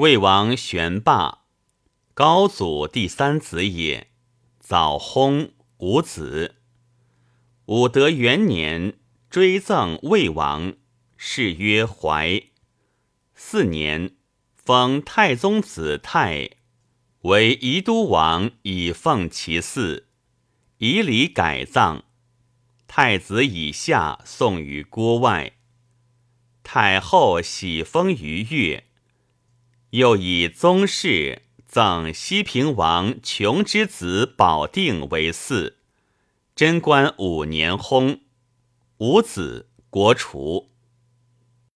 魏王玄霸，高祖第三子也，早薨，无子。武德元年，追赠魏王，谥曰怀。四年，封太宗子泰为宜都王，以奉其嗣，以礼改葬。太子以下送于郭外。太后喜封于越。又以宗室赠西平王琼之子保定为嗣，贞观五年薨，无子，国除。